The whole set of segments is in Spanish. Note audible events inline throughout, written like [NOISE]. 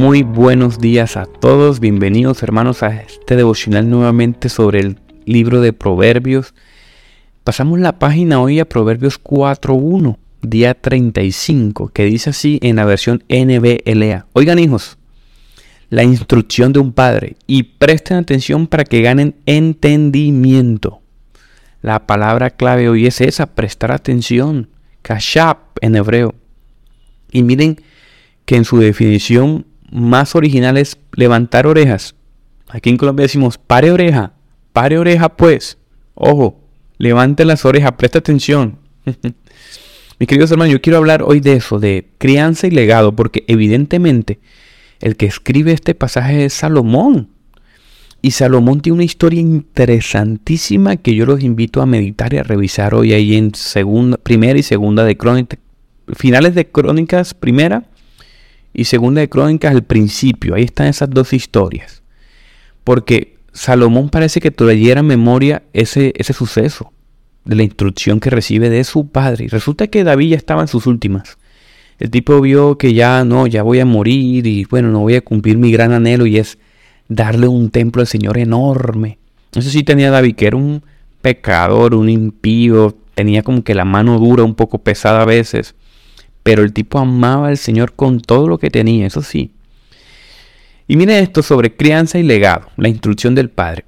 Muy buenos días a todos, bienvenidos hermanos a este devocional nuevamente sobre el libro de Proverbios. Pasamos la página hoy a Proverbios 4.1, día 35, que dice así en la versión NBLA. Oigan hijos, la instrucción de un padre y presten atención para que ganen entendimiento. La palabra clave hoy es esa, prestar atención, kashab en hebreo. Y miren que en su definición más original es levantar orejas. Aquí en Colombia decimos, pare oreja, pare oreja pues. Ojo, levante las orejas, presta atención. [LAUGHS] Mis queridos hermanos, yo quiero hablar hoy de eso, de crianza y legado, porque evidentemente el que escribe este pasaje es Salomón. Y Salomón tiene una historia interesantísima que yo los invito a meditar y a revisar hoy ahí en segunda, primera y segunda de crónicas, finales de crónicas primera y segunda de Crónicas al principio. Ahí están esas dos historias. Porque Salomón parece que trayera en memoria ese, ese suceso de la instrucción que recibe de su padre. Resulta que David ya estaba en sus últimas. El tipo vio que ya no, ya voy a morir y bueno, no voy a cumplir mi gran anhelo y es darle un templo al Señor enorme. Eso sí tenía David, que era un pecador, un impío, tenía como que la mano dura, un poco pesada a veces. Pero el tipo amaba al Señor con todo lo que tenía, eso sí. Y mire esto sobre crianza y legado, la instrucción del padre.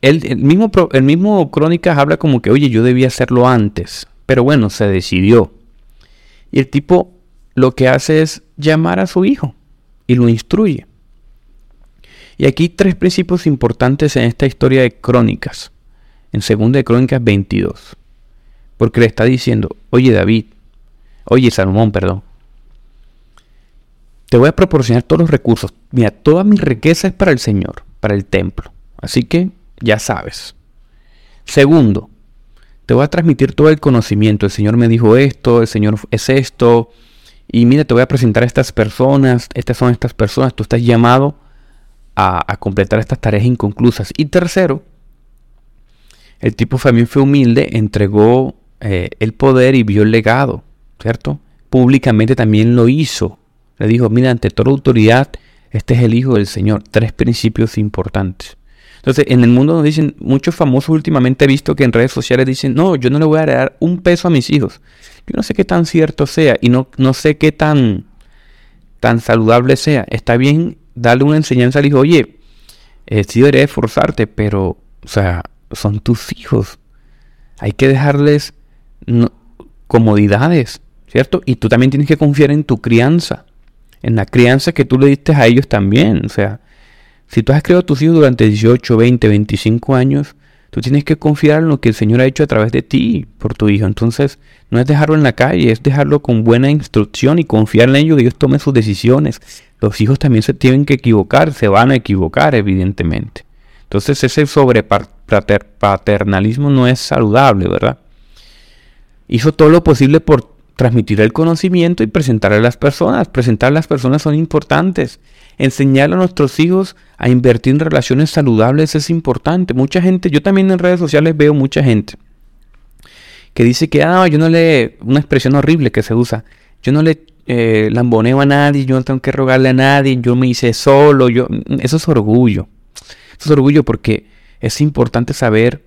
El, mismo, el mismo Crónicas habla como que, oye, yo debía hacerlo antes. Pero bueno, se decidió. Y el tipo lo que hace es llamar a su hijo y lo instruye. Y aquí tres principios importantes en esta historia de Crónicas, en 2 de Crónicas 22. Porque le está diciendo, oye David, Oye, Salomón, perdón. Te voy a proporcionar todos los recursos. Mira, toda mi riqueza es para el Señor, para el templo. Así que ya sabes. Segundo, te voy a transmitir todo el conocimiento. El Señor me dijo esto, el Señor es esto. Y mira, te voy a presentar a estas personas. Estas son estas personas. Tú estás llamado a, completar estas tareas inconclusas. Y tercero, el tipo también fue humilde, entregó eh, el poder y vio el legado. ¿Cierto? Públicamente también lo hizo. Le dijo, mira, ante toda autoridad, este es el Hijo del Señor. Tres principios importantes. Entonces, en el mundo nos dicen, muchos famosos últimamente he visto que en redes sociales dicen, no, yo no le voy a dar un peso a mis hijos. Yo no sé qué tan cierto sea y no, no sé qué tan, tan saludable sea. Está bien darle una enseñanza al hijo, oye, eh, sí debería esforzarte, pero, o sea, son tus hijos. Hay que dejarles comodidades. ¿Cierto? Y tú también tienes que confiar en tu crianza, en la crianza que tú le diste a ellos también. O sea, si tú has criado a tus hijos durante 18, 20, 25 años, tú tienes que confiar en lo que el Señor ha hecho a través de ti por tu hijo. Entonces, no es dejarlo en la calle, es dejarlo con buena instrucción y confiar en ellos, que ellos tomen sus decisiones. Los hijos también se tienen que equivocar, se van a equivocar, evidentemente. Entonces, ese sobre paternalismo no es saludable, ¿verdad? Hizo todo lo posible por transmitir el conocimiento y presentar a las personas. Presentar a las personas son importantes. Enseñar a nuestros hijos a invertir en relaciones saludables es importante. Mucha gente, yo también en redes sociales veo mucha gente que dice que, ah, yo no le, una expresión horrible que se usa, yo no le eh, lamboneo a nadie, yo no tengo que rogarle a nadie, yo me hice solo, yo, eso es orgullo. Eso es orgullo porque es importante saber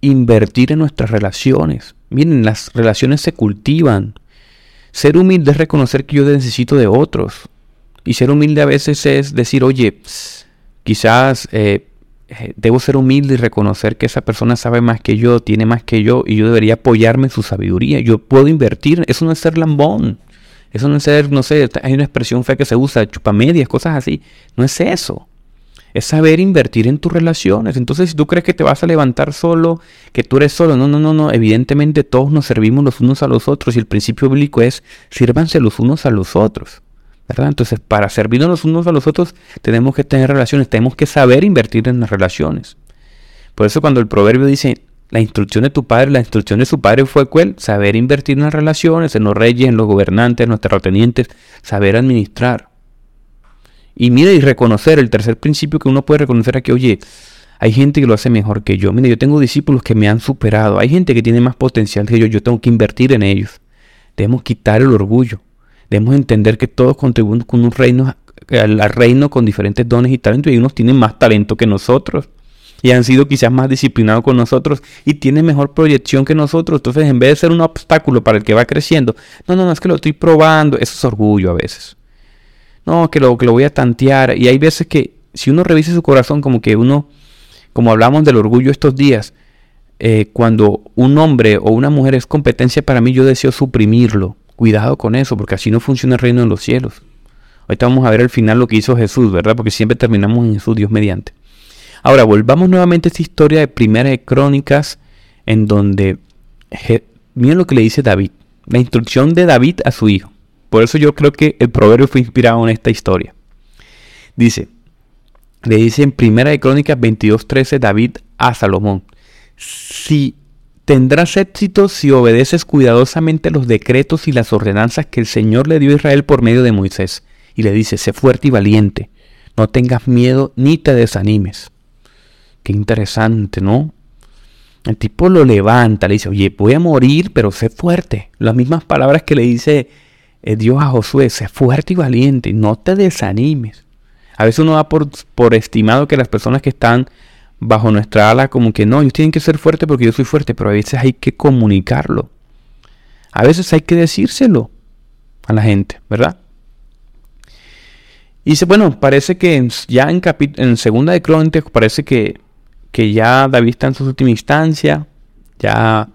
invertir en nuestras relaciones. Miren, las relaciones se cultivan, ser humilde es reconocer que yo necesito de otros. Y ser humilde a veces es decir, oye, quizás eh, eh, debo ser humilde y reconocer que esa persona sabe más que yo, tiene más que yo, y yo debería apoyarme en su sabiduría. Yo puedo invertir, eso no es ser lambón. Eso no es ser, no sé, hay una expresión fea que se usa, chupamedias, cosas así. No es eso es saber invertir en tus relaciones. Entonces, si tú crees que te vas a levantar solo, que tú eres solo, no, no, no, no. Evidentemente todos nos servimos los unos a los otros y el principio bíblico es sírvanse los unos a los otros. ¿verdad? Entonces, para servirnos los unos a los otros, tenemos que tener relaciones, tenemos que saber invertir en las relaciones. Por eso cuando el proverbio dice, la instrucción de tu padre, la instrucción de su padre fue cuál? Saber invertir en las relaciones, en los reyes, en los gobernantes, en los terratenientes, saber administrar. Y mire y reconocer el tercer principio que uno puede reconocer aquí, oye, hay gente que lo hace mejor que yo. Mire, yo tengo discípulos que me han superado. Hay gente que tiene más potencial que yo. Yo tengo que invertir en ellos. Debemos quitar el orgullo. Debemos entender que todos contribuimos con un reino al, reino con diferentes dones y talentos y unos tienen más talento que nosotros y han sido quizás más disciplinados con nosotros y tienen mejor proyección que nosotros. Entonces, en vez de ser un obstáculo para el que va creciendo, no, no, no, es que lo estoy probando. Eso es orgullo a veces. No, que lo, que lo voy a tantear. Y hay veces que si uno revisa su corazón, como que uno, como hablamos del orgullo estos días, eh, cuando un hombre o una mujer es competencia para mí, yo deseo suprimirlo. Cuidado con eso, porque así no funciona el reino de los cielos. Ahorita vamos a ver al final lo que hizo Jesús, ¿verdad? Porque siempre terminamos en Jesús, Dios mediante. Ahora, volvamos nuevamente a esta historia de Primera de Crónicas, en donde, miren lo que le dice David, la instrucción de David a su hijo. Por eso yo creo que el proverbio fue inspirado en esta historia. Dice, le dice en Primera de Crónicas 22.13 David a Salomón, si tendrás éxito si obedeces cuidadosamente los decretos y las ordenanzas que el Señor le dio a Israel por medio de Moisés. Y le dice, sé fuerte y valiente, no tengas miedo ni te desanimes. Qué interesante, ¿no? El tipo lo levanta, le dice, oye, voy a morir, pero sé fuerte. Las mismas palabras que le dice Dios a Josué, sé fuerte y valiente, no te desanimes. A veces uno da por, por estimado que las personas que están bajo nuestra ala, como que no, ellos tienen que ser fuertes porque yo soy fuerte, pero a veces hay que comunicarlo. A veces hay que decírselo a la gente, ¿verdad? Y dice, bueno, parece que ya en, en segunda de Crónicas parece que que ya David está en su última instancia, ya...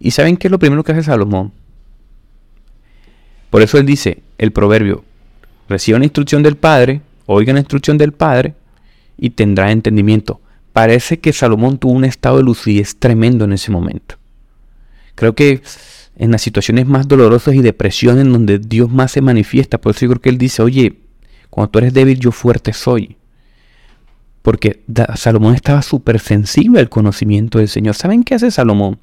¿Y saben qué es lo primero que hace Salomón? Por eso él dice, el proverbio, reciba una instrucción del Padre, oiga la instrucción del Padre y tendrá entendimiento. Parece que Salomón tuvo un estado de lucidez tremendo en ese momento. Creo que en las situaciones más dolorosas y depresión en donde Dios más se manifiesta, por eso yo creo que él dice, oye, cuando tú eres débil, yo fuerte soy porque Salomón estaba súper sensible al conocimiento del Señor. ¿Saben qué hace Salomón?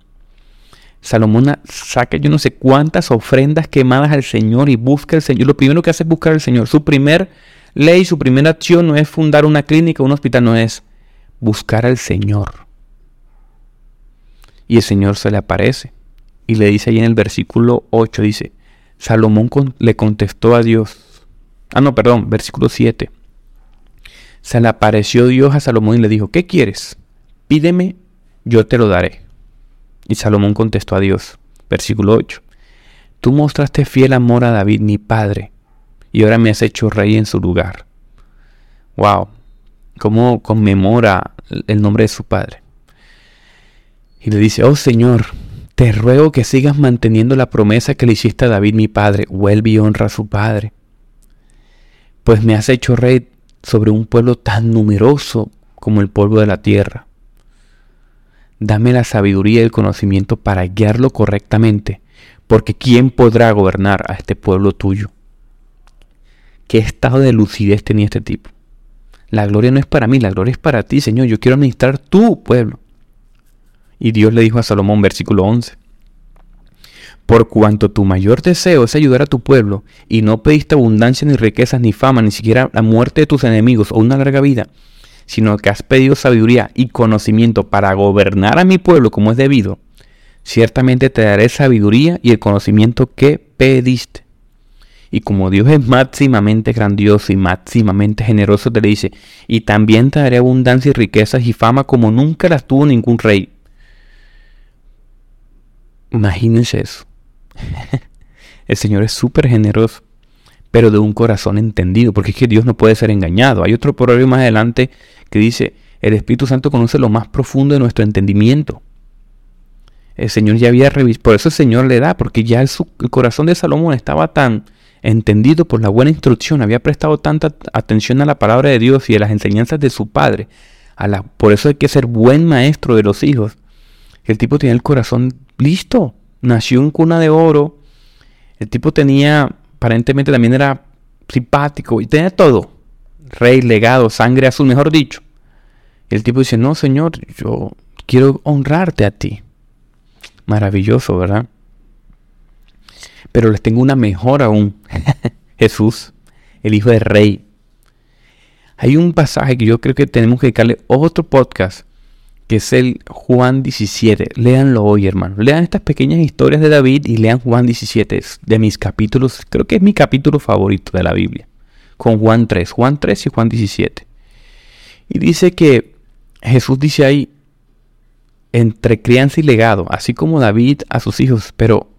Salomón saca yo no sé cuántas ofrendas quemadas al Señor y busca al Señor. Lo primero que hace es buscar al Señor. Su primer ley, su primera acción no es fundar una clínica, un hospital, no es buscar al Señor. Y el Señor se le aparece y le dice ahí en el versículo 8, dice, Salomón le contestó a Dios. Ah, no, perdón, versículo 7 se le apareció Dios a Salomón y le dijo, ¿qué quieres? Pídeme, yo te lo daré. Y Salomón contestó a Dios, versículo 8, Tú mostraste fiel amor a David, mi padre, y ahora me has hecho rey en su lugar. Wow, cómo conmemora el nombre de su padre. Y le dice, oh Señor, te ruego que sigas manteniendo la promesa que le hiciste a David mi padre, vuelve y honra a su padre. Pues me has hecho rey sobre un pueblo tan numeroso como el polvo de la tierra. Dame la sabiduría y el conocimiento para guiarlo correctamente, porque ¿quién podrá gobernar a este pueblo tuyo? ¿Qué estado de lucidez tenía este tipo? La gloria no es para mí, la gloria es para ti, Señor. Yo quiero administrar tu pueblo. Y Dios le dijo a Salomón, versículo 11, por cuanto tu mayor deseo es ayudar a tu pueblo, y no pediste abundancia ni riquezas ni fama, ni siquiera la muerte de tus enemigos o una larga vida, sino que has pedido sabiduría y conocimiento para gobernar a mi pueblo como es debido, ciertamente te daré sabiduría y el conocimiento que pediste. Y como Dios es máximamente grandioso y máximamente generoso, te le dice, y también te daré abundancia y riquezas y fama como nunca las tuvo ningún rey. Imagínense eso. [LAUGHS] el Señor es súper generoso, pero de un corazón entendido, porque es que Dios no puede ser engañado. Hay otro proverbio más adelante que dice, el Espíritu Santo conoce lo más profundo de nuestro entendimiento. El Señor ya había revisado, por eso el Señor le da, porque ya el, corazón de Salomón estaba tan entendido por la buena instrucción, había prestado tanta atención a la palabra de Dios y a las enseñanzas de su padre. Por eso hay que ser buen maestro de los hijos. El tipo tiene el corazón listo nació en cuna de oro. El tipo tenía, aparentemente también era simpático y tenía todo. Rey, legado, sangre azul, mejor dicho. Y el tipo dice, no, Señor, yo quiero honrarte a ti. Maravilloso, ¿verdad? Pero les tengo una mejor aún. [LAUGHS] Jesús, el Hijo del Rey. Hay un pasaje que yo creo que tenemos que dedicarle otro podcast que es el Juan 17. Léanlo hoy, hermano. Lean estas pequeñas historias de David y lean Juan 17. Es de mis capítulos, creo que es mi capítulo favorito de la Biblia. con Juan 3, Juan 3 y Juan 17. Y dice que Jesús dice ahí, entre crianza y legado, así como David a sus hijos, pero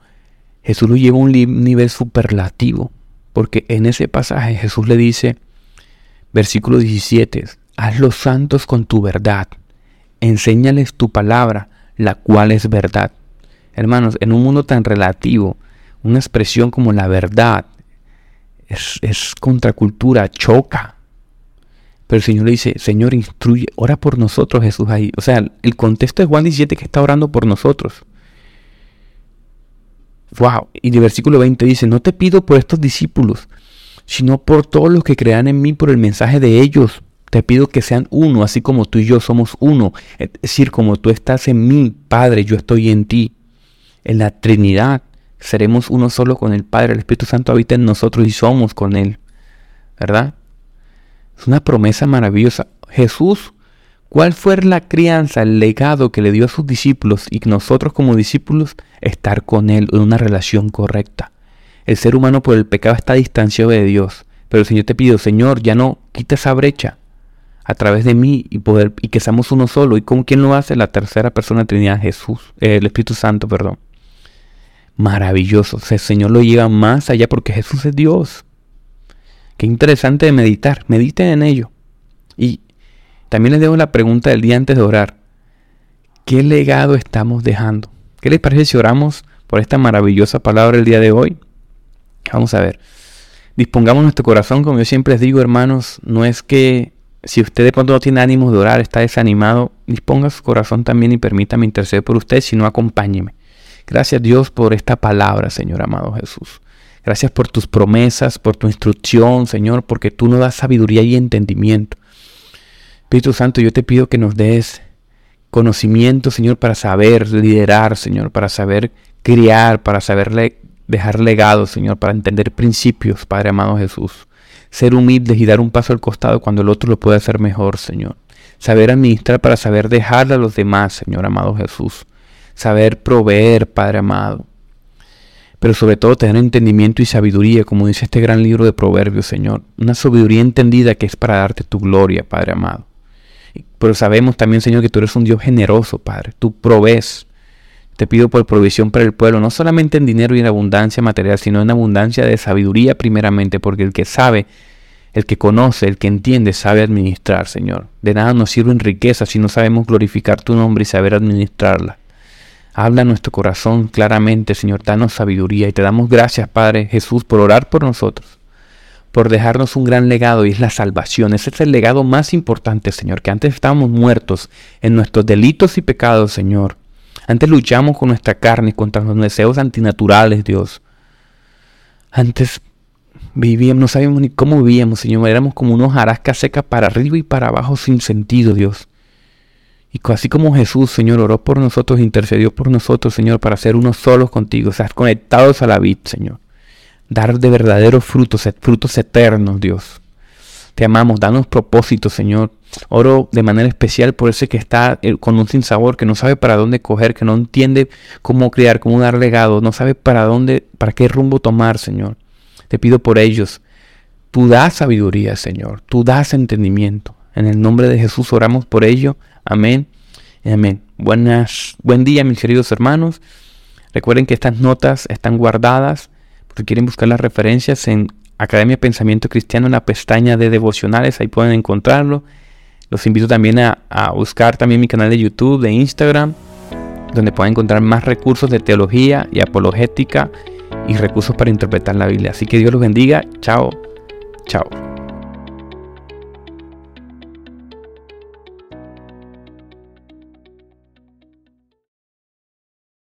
Jesús lo lleva a un nivel superlativo, porque en ese pasaje Jesús le dice, versículo 17, haz los santos con tu verdad, enséñales tu palabra, la cual es verdad. Hermanos, en un mundo tan relativo, una expresión como la verdad es, es contracultura, choca. Pero el Señor le dice, Señor, instruye, ora por nosotros, Jesús ahí. O sea, el contexto de Juan 17 que está orando por nosotros. Wow. Y el versículo 20 dice, no te pido por estos discípulos, sino por todos los que crean en mí por el mensaje de ellos. Te pido que sean uno, así como tú y yo somos uno. Es decir, como tú estás en mí, Padre, yo estoy en ti. En la Trinidad seremos uno solo con el Padre. El Espíritu Santo habita en nosotros y somos con Él. ¿Verdad? Es una promesa maravillosa. Jesús, ¿cuál fue la crianza, el legado que le dio a sus discípulos y nosotros como discípulos estar con Él en una relación correcta? El ser humano por el pecado está distanciado de Dios. Pero el Señor te pido, Señor, ya no quita esa brecha a través de mí y poder y que seamos uno solo. ¿Y con quién lo hace? La tercera persona Trinidad, Jesús, eh, el Espíritu Santo, perdón. Maravilloso. el Señor lo lleva más allá porque Jesús es Dios. Qué interesante de meditar. Mediten en ello. Y también les dejo la pregunta del día antes de orar. ¿Qué legado estamos dejando? ¿Qué les parece si oramos por esta maravillosa palabra el día de hoy? Vamos a ver. Dispongamos nuestro corazón, como yo siempre les digo, hermanos, no es que si usted de pronto no tiene ánimo de orar, está desanimado, disponga su corazón también y permítame interceder por usted, si no acompáñeme. Gracias Dios por esta palabra, Señor amado Jesús. Gracias por tus promesas, por tu instrucción, Señor, porque tú nos das sabiduría y entendimiento. Espíritu Santo, yo te pido que nos des conocimiento, Señor, para saber liderar, Señor, para saber criar, para saber dejar legados, Señor, para entender principios, Padre amado Jesús. Ser humildes y dar un paso al costado cuando el otro lo puede hacer mejor, Señor. Saber administrar para saber dejarle a los demás, Señor amado Jesús. Saber proveer, Padre amado pero sobre todo tener entendimiento y sabiduría, como dice este gran libro de Proverbios, Señor. Una sabiduría entendida que es para darte tu gloria, Padre amado. Pero sabemos también, Señor, que tú eres un Dios generoso, Padre. Tú provees. Te pido por provisión para el pueblo, no solamente en dinero y en abundancia material, sino en abundancia de sabiduría primeramente, porque el que sabe, el que conoce, el que entiende, sabe administrar, Señor. De nada nos sirven riquezas si no sabemos glorificar tu nombre y saber administrarla. Habla nuestro corazón claramente, Señor, danos sabiduría y te damos gracias, Padre Jesús, por orar por nosotros, por dejarnos un gran legado y es la salvación. Ese es el legado más importante, Señor, que antes estábamos muertos en nuestros delitos y pecados, Señor. Antes luchamos con nuestra carne, contra los deseos antinaturales, Dios. Antes vivíamos, no sabíamos ni cómo vivíamos, Señor. Éramos como unos jarascas secas para arriba y para abajo sin sentido, Dios. Y así como Jesús, Señor, oró por nosotros, intercedió por nosotros, Señor, para ser unos solos contigo, ser conectados a la vid, Señor. Dar de verdaderos frutos, frutos eternos, Dios. Te amamos, danos propósitos, Señor. Oro de manera especial por ese que está eh, con un sinsabor, que no sabe para dónde coger, que no entiende cómo criar, cómo dar legado, no sabe para dónde, para qué rumbo tomar, Señor. Te pido por ellos. Tú das sabiduría, Señor. Tú das entendimiento. En el nombre de Jesús oramos por ello. Amén. Amén. Buenas, buen día, mis queridos hermanos. Recuerden que estas notas están guardadas. Si quieren buscar las referencias en Academia Pensamiento Cristiano en la pestaña de devocionales, ahí pueden encontrarlo. Los invito también a, a buscar también mi canal de YouTube, de Instagram, donde pueden encontrar más recursos de teología y apologética y recursos para interpretar la Biblia. Así que Dios los bendiga. Chao. Chao.